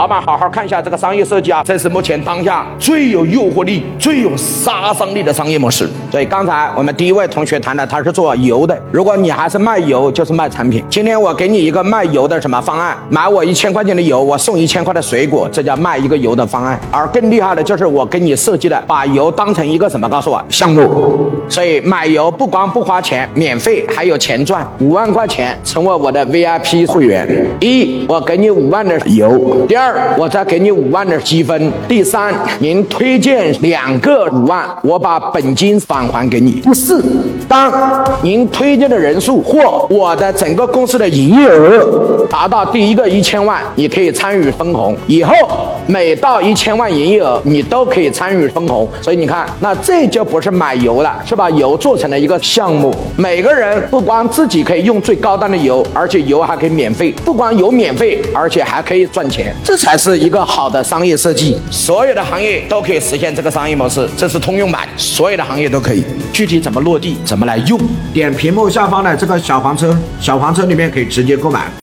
老板，好好看一下这个商业设计啊，这是目前当下最有诱惑力、最有杀伤力的商业模式。所以刚才我们第一位同学谈的，他是做油的。如果你还是卖油，就是卖产品。今天我给你一个卖油的什么方案？买我一千块钱的油，我送一千块的水果，这叫卖一个油的方案。而更厉害的就是我给你设计的，把油当成一个什么？告诉我项目。所以买油不光不花钱，免费还有钱赚。五万块钱成为我的 VIP 会员。一，我给你五万的油。第二。我再给你五万的积分。第三，您推荐两个五万，我把本金返还给你。第四，当您推荐的人数或我的整个公司的营业额达到第一个一千万，你可以参与分红。以后每到一千万营业额，你都可以参与分红。所以你看，那这就不是买油了，是把油做成了一个项目。每个人不光自己可以用最高端的油，而且油还可以免费。不光油免费，而且还可以赚钱。这才是一个好的商业设计，所有的行业都可以实现这个商业模式，这是通用版，所有的行业都可以。具体怎么落地，怎么来用？点屏幕下方的这个小黄车，小黄车里面可以直接购买。